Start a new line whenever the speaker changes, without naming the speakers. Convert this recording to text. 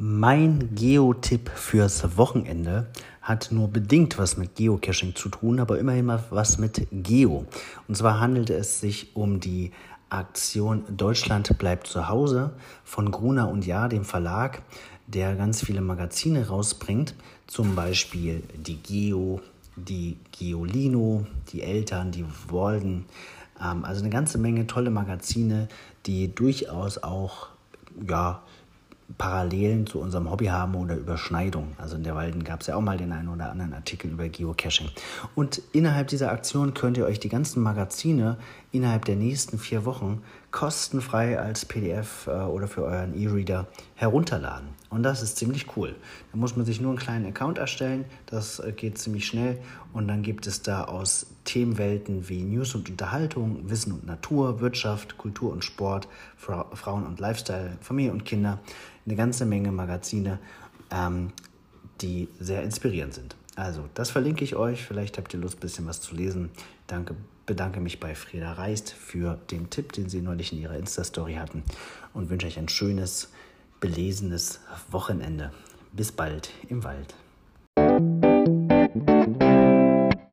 Mein Geotipp fürs Wochenende hat nur bedingt was mit Geocaching zu tun, aber immerhin mal was mit Geo. Und zwar handelt es sich um die Aktion Deutschland bleibt zu Hause von Gruner und Ja, dem Verlag, der ganz viele Magazine rausbringt, zum Beispiel die Geo, die Geolino, die Eltern, die Walden. Ähm, also eine ganze Menge tolle Magazine, die durchaus auch ja, Parallelen zu unserem Hobby haben oder Überschneidungen. Also in der Walden gab es ja auch mal den einen oder anderen Artikel über Geocaching. Und innerhalb dieser Aktion könnt ihr euch die ganzen Magazine innerhalb der nächsten vier Wochen kostenfrei als PDF äh, oder für euren E-Reader herunterladen. Und das ist ziemlich cool. Da muss man sich nur einen kleinen Account erstellen. Das äh, geht ziemlich schnell. Und dann gibt es da aus Themenwelten wie News und Unterhaltung, Wissen und Natur, Wirtschaft, Kultur und Sport, Fra Frauen und Lifestyle, Familie und Kinder eine ganze Menge Magazine, ähm, die sehr inspirierend sind. Also, das verlinke ich euch. Vielleicht habt ihr Lust, ein bisschen was zu lesen. Danke, bedanke mich bei Frieda Reist für den Tipp, den sie neulich in ihrer Insta-Story hatten und wünsche euch ein schönes, belesenes Wochenende. Bis bald im Wald.